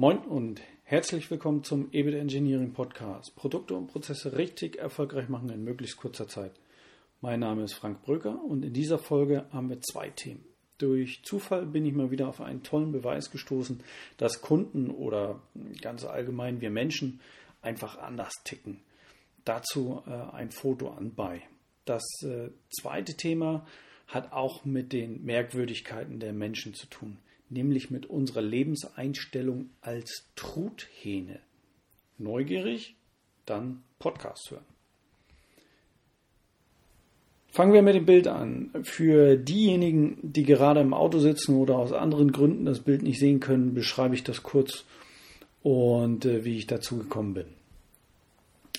Moin und herzlich willkommen zum EBIT Engineering Podcast. Produkte und Prozesse richtig erfolgreich machen in möglichst kurzer Zeit. Mein Name ist Frank Bröker und in dieser Folge haben wir zwei Themen. Durch Zufall bin ich mal wieder auf einen tollen Beweis gestoßen, dass Kunden oder ganz allgemein wir Menschen einfach anders ticken. Dazu äh, ein Foto anbei. Das äh, zweite Thema hat auch mit den Merkwürdigkeiten der Menschen zu tun nämlich mit unserer Lebenseinstellung als Truthähne. Neugierig? Dann Podcast hören. Fangen wir mit dem Bild an. Für diejenigen, die gerade im Auto sitzen oder aus anderen Gründen das Bild nicht sehen können, beschreibe ich das kurz und äh, wie ich dazu gekommen bin.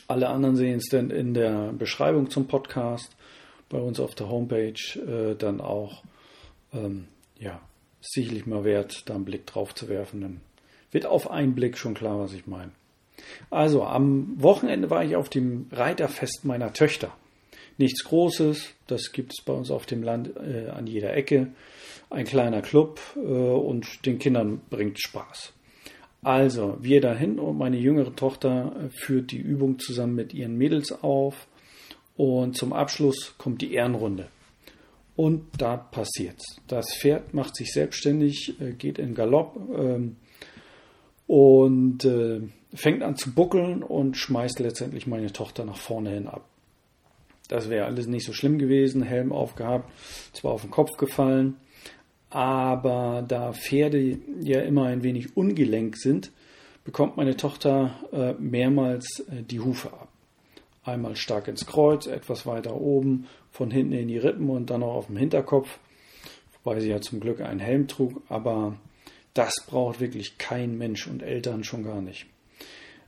Alle anderen sehen es dann in der Beschreibung zum Podcast bei uns auf der Homepage äh, dann auch ähm, ja, sicherlich mal wert, da einen Blick drauf zu werfen. Dann wird auf einen Blick schon klar, was ich meine. Also, am Wochenende war ich auf dem Reiterfest meiner Töchter. Nichts Großes, das gibt es bei uns auf dem Land äh, an jeder Ecke. Ein kleiner Club äh, und den Kindern bringt Spaß. Also, wir dahin und meine jüngere Tochter äh, führt die Übung zusammen mit ihren Mädels auf. Und zum Abschluss kommt die Ehrenrunde. Und da passiert's. Das Pferd macht sich selbstständig, äh, geht in Galopp ähm, und äh, fängt an zu buckeln und schmeißt letztendlich meine Tochter nach vorne hin ab. Das wäre alles nicht so schlimm gewesen, Helm aufgehabt, zwar auf den Kopf gefallen, aber da Pferde ja immer ein wenig ungelenk sind, bekommt meine Tochter äh, mehrmals die Hufe ab. Einmal stark ins Kreuz, etwas weiter oben, von hinten in die Rippen und dann auch auf dem Hinterkopf. Wobei sie ja zum Glück einen Helm trug, aber das braucht wirklich kein Mensch und Eltern schon gar nicht.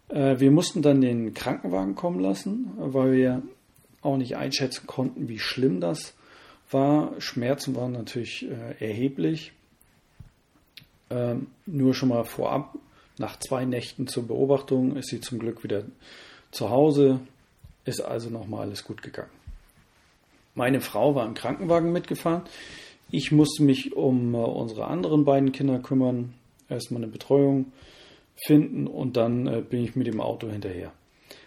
Äh, wir mussten dann den Krankenwagen kommen lassen, weil wir auch nicht einschätzen konnten, wie schlimm das war. Schmerzen waren natürlich äh, erheblich. Ähm, nur schon mal vorab, nach zwei Nächten zur Beobachtung ist sie zum Glück wieder zu Hause. Ist also nochmal alles gut gegangen. Meine Frau war im Krankenwagen mitgefahren. Ich musste mich um äh, unsere anderen beiden Kinder kümmern, erstmal eine Betreuung finden und dann äh, bin ich mit dem Auto hinterher.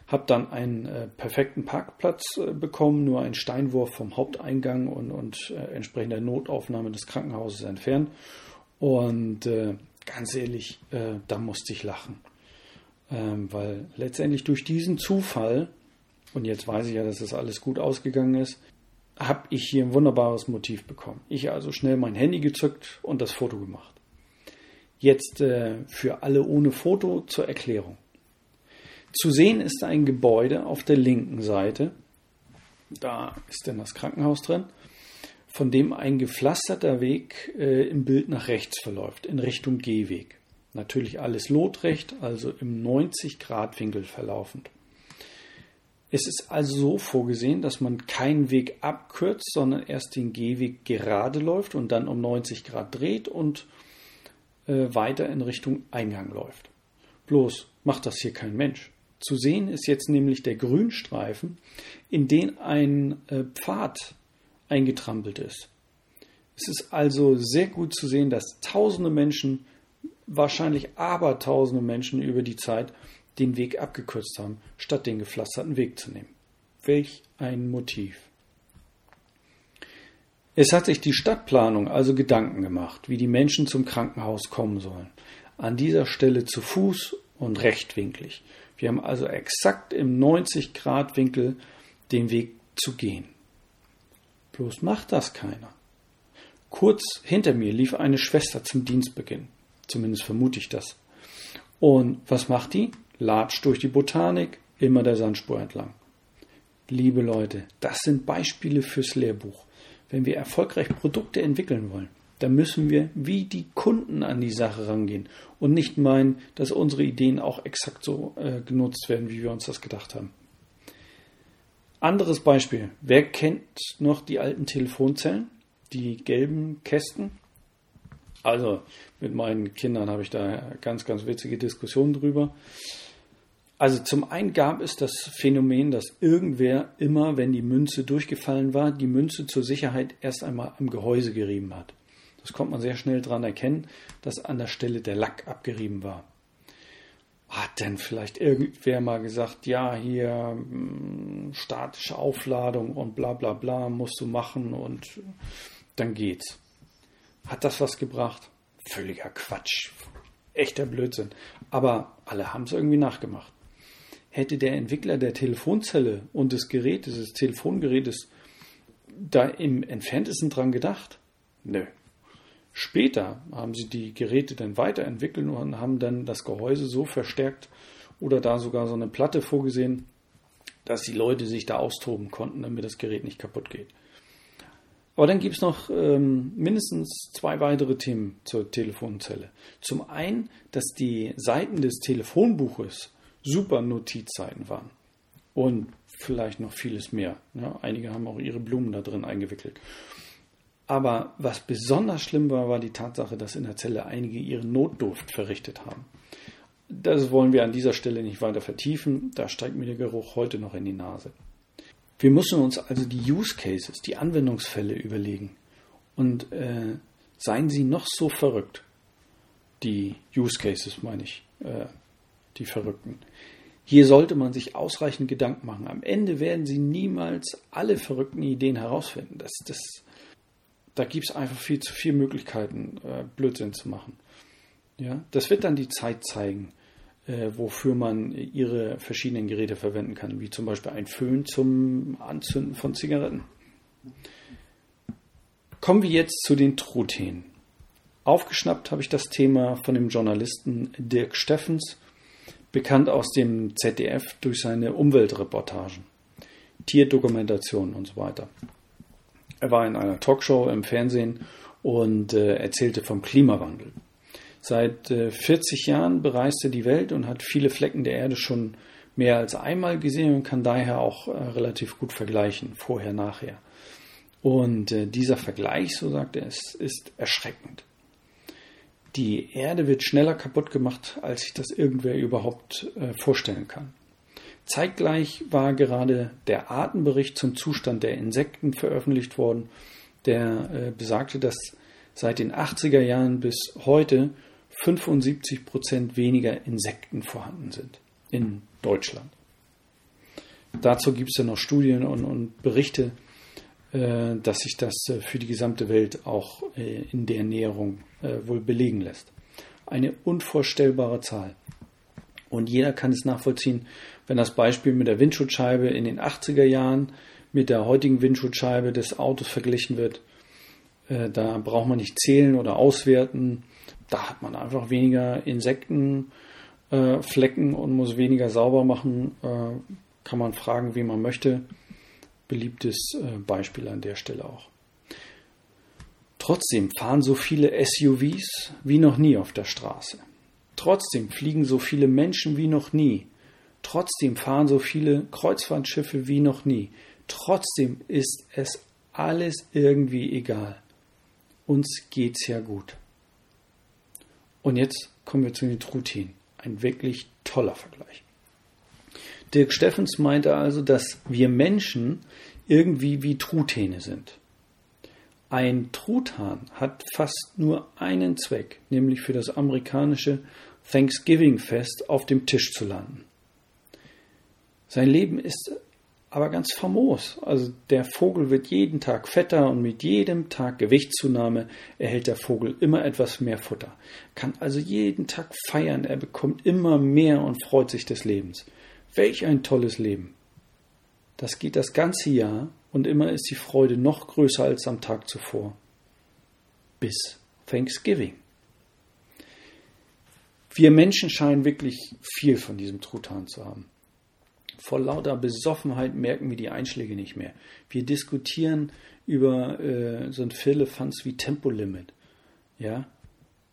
Hab dann einen äh, perfekten Parkplatz bekommen, nur einen Steinwurf vom Haupteingang und, und entsprechender Notaufnahme des Krankenhauses entfernt. Und ganz ehrlich, da musste ich lachen. Ähm, weil letztendlich durch diesen Zufall und jetzt weiß ich ja, dass das alles gut ausgegangen ist, habe ich hier ein wunderbares Motiv bekommen. Ich also schnell mein Handy gezückt und das Foto gemacht. Jetzt äh, für alle ohne Foto zur Erklärung. Zu sehen ist ein Gebäude auf der linken Seite. Da ist dann das Krankenhaus drin, von dem ein gepflasterter Weg äh, im Bild nach rechts verläuft, in Richtung Gehweg. Natürlich alles lotrecht, also im 90-Grad-Winkel verlaufend. Es ist also so vorgesehen, dass man keinen Weg abkürzt, sondern erst den Gehweg gerade läuft und dann um 90 Grad dreht und äh, weiter in Richtung Eingang läuft. Bloß macht das hier kein Mensch. Zu sehen ist jetzt nämlich der Grünstreifen, in den ein äh, Pfad eingetrampelt ist. Es ist also sehr gut zu sehen, dass tausende Menschen, wahrscheinlich abertausende Menschen über die Zeit den Weg abgekürzt haben, statt den gepflasterten Weg zu nehmen. Welch ein Motiv. Es hat sich die Stadtplanung also Gedanken gemacht, wie die Menschen zum Krankenhaus kommen sollen. An dieser Stelle zu Fuß und rechtwinklig. Wir haben also exakt im 90-Grad-Winkel den Weg zu gehen. Bloß macht das keiner. Kurz hinter mir lief eine Schwester zum Dienstbeginn. Zumindest vermute ich das. Und was macht die? Latscht durch die Botanik, immer der Sandspur entlang. Liebe Leute, das sind Beispiele fürs Lehrbuch. Wenn wir erfolgreich Produkte entwickeln wollen, dann müssen wir wie die Kunden an die Sache rangehen und nicht meinen, dass unsere Ideen auch exakt so äh, genutzt werden, wie wir uns das gedacht haben. Anderes Beispiel. Wer kennt noch die alten Telefonzellen? Die gelben Kästen? Also mit meinen Kindern habe ich da ganz, ganz witzige Diskussionen drüber. Also zum einen gab es das Phänomen, dass irgendwer immer, wenn die Münze durchgefallen war, die Münze zur Sicherheit erst einmal am Gehäuse gerieben hat. Das konnte man sehr schnell daran erkennen, dass an der Stelle der Lack abgerieben war. hat denn vielleicht irgendwer mal gesagt, ja, hier hm, statische Aufladung und bla bla bla musst du machen und dann geht's. Hat das was gebracht? Völliger Quatsch. Echter Blödsinn. Aber alle haben es irgendwie nachgemacht. Hätte der Entwickler der Telefonzelle und des Gerätes, des Telefongerätes, da im entferntesten dran gedacht? Nö. Später haben sie die Geräte dann weiterentwickelt und haben dann das Gehäuse so verstärkt oder da sogar so eine Platte vorgesehen, dass die Leute sich da austoben konnten, damit das Gerät nicht kaputt geht. Aber dann gibt es noch ähm, mindestens zwei weitere Themen zur Telefonzelle. Zum einen, dass die Seiten des Telefonbuches super Notizseiten waren. Und vielleicht noch vieles mehr. Ja, einige haben auch ihre Blumen da drin eingewickelt. Aber was besonders schlimm war, war die Tatsache, dass in der Zelle einige ihren Notduft verrichtet haben. Das wollen wir an dieser Stelle nicht weiter vertiefen. Da steigt mir der Geruch heute noch in die Nase. Wir müssen uns also die Use Cases, die Anwendungsfälle überlegen. Und äh, seien sie noch so verrückt, die Use Cases meine ich, äh, die Verrückten. Hier sollte man sich ausreichend Gedanken machen. Am Ende werden Sie niemals alle verrückten Ideen herausfinden. Das, das, da gibt es einfach viel zu viele Möglichkeiten, äh, Blödsinn zu machen. Ja, das wird dann die Zeit zeigen, äh, wofür man ihre verschiedenen Geräte verwenden kann, wie zum Beispiel ein Föhn zum Anzünden von Zigaretten. Kommen wir jetzt zu den Truthähnen. Aufgeschnappt habe ich das Thema von dem Journalisten Dirk Steffens, bekannt aus dem ZDF durch seine Umweltreportagen, Tierdokumentationen und so weiter. Er war in einer Talkshow im Fernsehen und äh, erzählte vom Klimawandel. Seit äh, 40 Jahren bereist er die Welt und hat viele Flecken der Erde schon mehr als einmal gesehen und kann daher auch äh, relativ gut vergleichen, vorher, nachher. Und äh, dieser Vergleich, so sagt er es, ist erschreckend. Die Erde wird schneller kaputt gemacht, als sich das irgendwer überhaupt äh, vorstellen kann. Zeitgleich war gerade der Artenbericht zum Zustand der Insekten veröffentlicht worden, der äh, besagte, dass seit den 80er Jahren bis heute 75 Prozent weniger Insekten vorhanden sind in Deutschland. Dazu gibt es ja noch Studien und, und Berichte, dass sich das äh, für die gesamte Welt auch äh, in der Näherung äh, wohl belegen lässt. Eine unvorstellbare Zahl. Und jeder kann es nachvollziehen, wenn das Beispiel mit der Windschutzscheibe in den 80er Jahren mit der heutigen Windschutzscheibe des Autos verglichen wird. Äh, da braucht man nicht zählen oder auswerten. Da hat man einfach weniger Insektenflecken äh, und muss weniger sauber machen. Äh, kann man fragen, wie man möchte. Beliebtes äh, Beispiel an der Stelle auch. Trotzdem fahren so viele SUVs wie noch nie auf der Straße. Trotzdem fliegen so viele Menschen wie noch nie. Trotzdem fahren so viele Kreuzfahrtschiffe wie noch nie. Trotzdem ist es alles irgendwie egal. Uns geht's ja gut. Und jetzt kommen wir zu den Truthähnen. Ein wirklich toller Vergleich. Dirk Steffens meinte also, dass wir Menschen irgendwie wie Truthähne sind. Ein Truthahn hat fast nur einen Zweck, nämlich für das amerikanische Thanksgiving-Fest auf dem Tisch zu landen. Sein Leben ist aber ganz famos. Also der Vogel wird jeden Tag fetter und mit jedem Tag Gewichtszunahme erhält der Vogel immer etwas mehr Futter. Kann also jeden Tag feiern, er bekommt immer mehr und freut sich des Lebens. Welch ein tolles Leben. Das geht das ganze Jahr und immer ist die Freude noch größer als am Tag zuvor. Bis Thanksgiving. Wir Menschen scheinen wirklich viel von diesem Truthahn zu haben. Vor lauter Besoffenheit merken wir die Einschläge nicht mehr. Wir diskutieren über äh, so ein Firlefanz wie Tempolimit. Ja?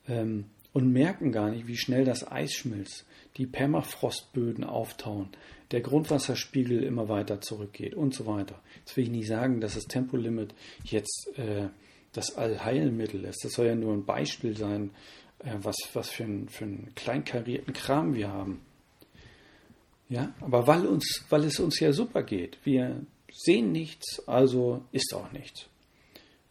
Ähm, und merken gar nicht, wie schnell das Eis schmilzt, die Permafrostböden auftauen, der Grundwasserspiegel immer weiter zurückgeht und so weiter. Jetzt will ich nicht sagen, dass das Tempolimit jetzt äh, das Allheilmittel ist. Das soll ja nur ein Beispiel sein, äh, was, was für, ein, für einen kleinkarierten Kram wir haben. Ja, aber weil, uns, weil es uns ja super geht. Wir sehen nichts, also ist auch nichts.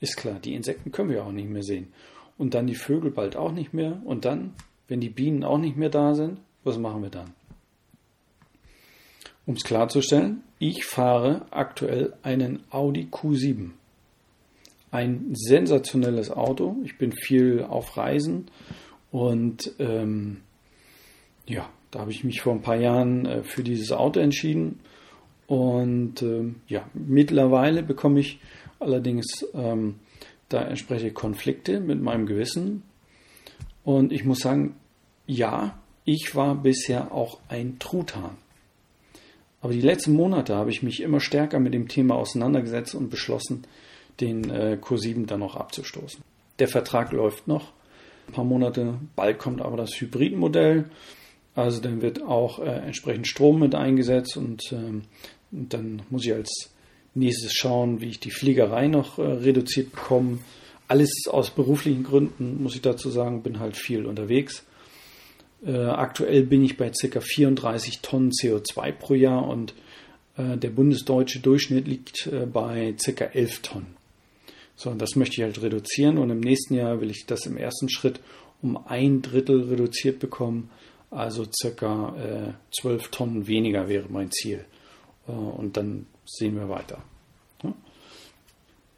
Ist klar, die Insekten können wir auch nicht mehr sehen. Und dann die Vögel bald auch nicht mehr. Und dann, wenn die Bienen auch nicht mehr da sind, was machen wir dann? Um es klarzustellen, ich fahre aktuell einen Audi Q7. Ein sensationelles Auto. Ich bin viel auf Reisen und ähm, ja, da habe ich mich vor ein paar Jahren äh, für dieses Auto entschieden. Und ähm, ja, mittlerweile bekomme ich allerdings ähm, da entsprechende Konflikte mit meinem Gewissen. Und ich muss sagen, ja, ich war bisher auch ein Truthahn. Aber die letzten Monate habe ich mich immer stärker mit dem Thema auseinandergesetzt und beschlossen, den äh, Q7 dann noch abzustoßen. Der Vertrag läuft noch ein paar Monate, bald kommt aber das Hybridmodell. Also dann wird auch äh, entsprechend Strom mit eingesetzt und, ähm, und, dann muss ich als nächstes schauen, wie ich die Fliegerei noch äh, reduziert bekomme. Alles aus beruflichen Gründen, muss ich dazu sagen, bin halt viel unterwegs. Äh, aktuell bin ich bei ca. 34 Tonnen CO2 pro Jahr und äh, der bundesdeutsche Durchschnitt liegt äh, bei ca. 11 Tonnen. So, und das möchte ich halt reduzieren und im nächsten Jahr will ich das im ersten Schritt um ein Drittel reduziert bekommen. Also ca. 12 Tonnen weniger wäre mein Ziel. und dann sehen wir weiter.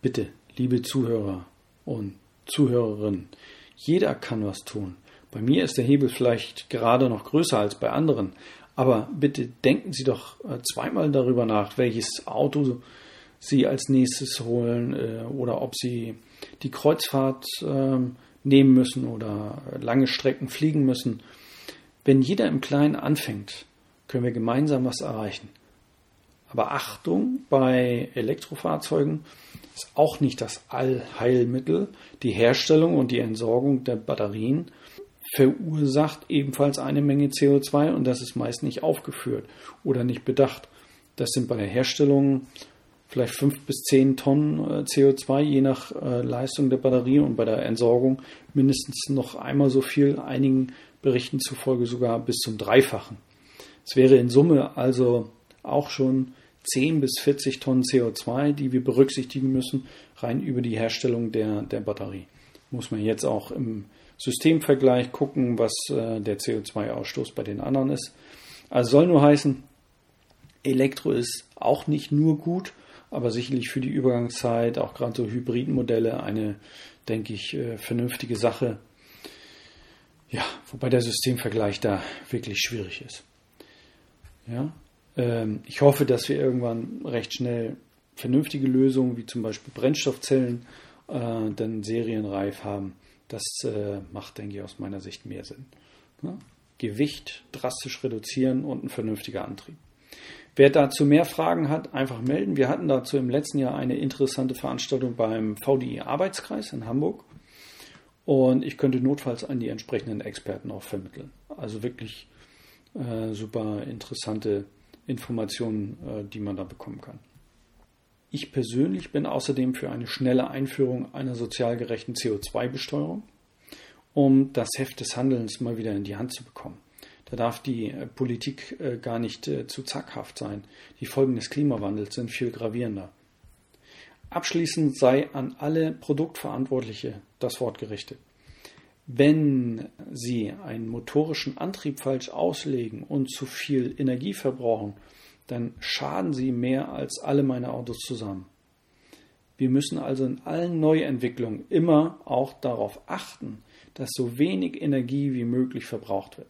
Bitte, liebe Zuhörer und Zuhörerinnen, jeder kann was tun. Bei mir ist der Hebel vielleicht gerade noch größer als bei anderen, aber bitte denken Sie doch äh, zweimal darüber nach, welches Auto Sie als nächstes holen äh, oder ob Sie die Kreuzfahrt ähm, nehmen müssen oder lange Strecken fliegen müssen. Wenn jeder im Kleinen anfängt, können wir gemeinsam was erreichen. Aber Achtung, bei Elektrofahrzeugen ist auch nicht das Allheilmittel. Die Herstellung und die Entsorgung der Batterien verursacht ebenfalls eine Menge CO2 und das ist meist nicht aufgeführt oder nicht bedacht. Das sind bei der Herstellung vielleicht fünf bis zehn Tonnen äh, CO2 je nach äh, Leistung der Batterie und bei der Entsorgung mindestens noch einmal so viel, einigen Berichten zufolge sogar bis zum Dreifachen. Es wäre in Summe also auch schon 10 bis 40 Tonnen CO2, die wir berücksichtigen müssen, rein über die Herstellung der, der Batterie. Muss man jetzt auch im Systemvergleich gucken, was äh, der CO2-Ausstoß bei den anderen ist. Also soll nur heißen, Elektro ist auch nicht nur gut, aber sicherlich für die Übergangszeit, auch gerade so Hybridmodelle, eine, denke ich, äh, vernünftige Sache. Ja, wobei der Systemvergleich da wirklich schwierig ist. Ja, ähm, ich hoffe, dass wir irgendwann recht schnell vernünftige Lösungen, wie zum Beispiel Brennstoffzellen, äh, dann serienreif haben. Das äh, macht, denke ich, aus meiner Sicht mehr Sinn. Ne? Gewicht drastisch reduzieren und ein vernünftiger Antrieb. Wer dazu mehr Fragen hat, einfach melden. Wir hatten dazu im letzten Jahr eine interessante Veranstaltung beim VDI Arbeitskreis in Hamburg. Und ich könnte notfalls an die entsprechenden Experten auch vermitteln. Also wirklich äh, super interessante Informationen, äh, die man da bekommen kann. Ich persönlich bin außerdem für eine schnelle Einführung einer sozial gerechten CO2-Besteuerung, um das Heft des Handelns mal wieder in die Hand zu bekommen. Da darf die äh, Politik äh, gar nicht zu zackhaft sein. Die Folgen des Klimawandels sind viel gravierender. Abschließend sei an alle Produktverantwortliche das Wort gerichtet. Wenn Sie einen motorischen Antrieb falsch auslegen und zu viel Energie verbrauchen, dann schaden Sie mehr als alle meine Autos zusammen. Wir müssen also in allen Neuentwicklungen immer auch darauf achten, dass so wenig Energie wie möglich verbraucht wird.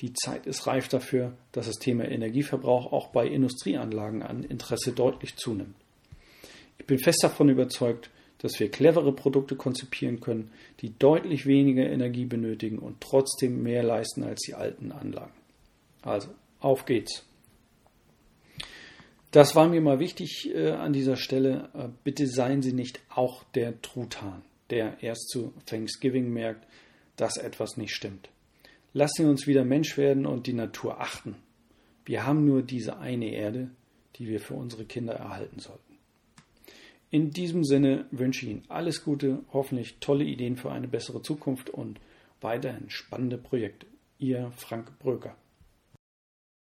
Die Zeit ist reif dafür, dass das Thema Energieverbrauch auch bei Industrieanlagen an Interesse deutlich zunimmt. Ich bin fest davon überzeugt, dass wir clevere Produkte konzipieren können, die deutlich weniger Energie benötigen und trotzdem mehr leisten als die alten Anlagen. Also, auf geht's. Das war mir mal wichtig äh, an dieser Stelle. Äh, bitte seien Sie nicht auch der Truthahn, der erst zu Thanksgiving merkt, dass etwas nicht stimmt. Lassen Sie uns wieder Mensch werden und die Natur achten. Wir haben nur diese eine Erde, die wir für unsere Kinder erhalten sollten. In diesem Sinne wünsche ich Ihnen alles Gute, hoffentlich tolle Ideen für eine bessere Zukunft und weiterhin spannende Projekte. Ihr Frank Bröker.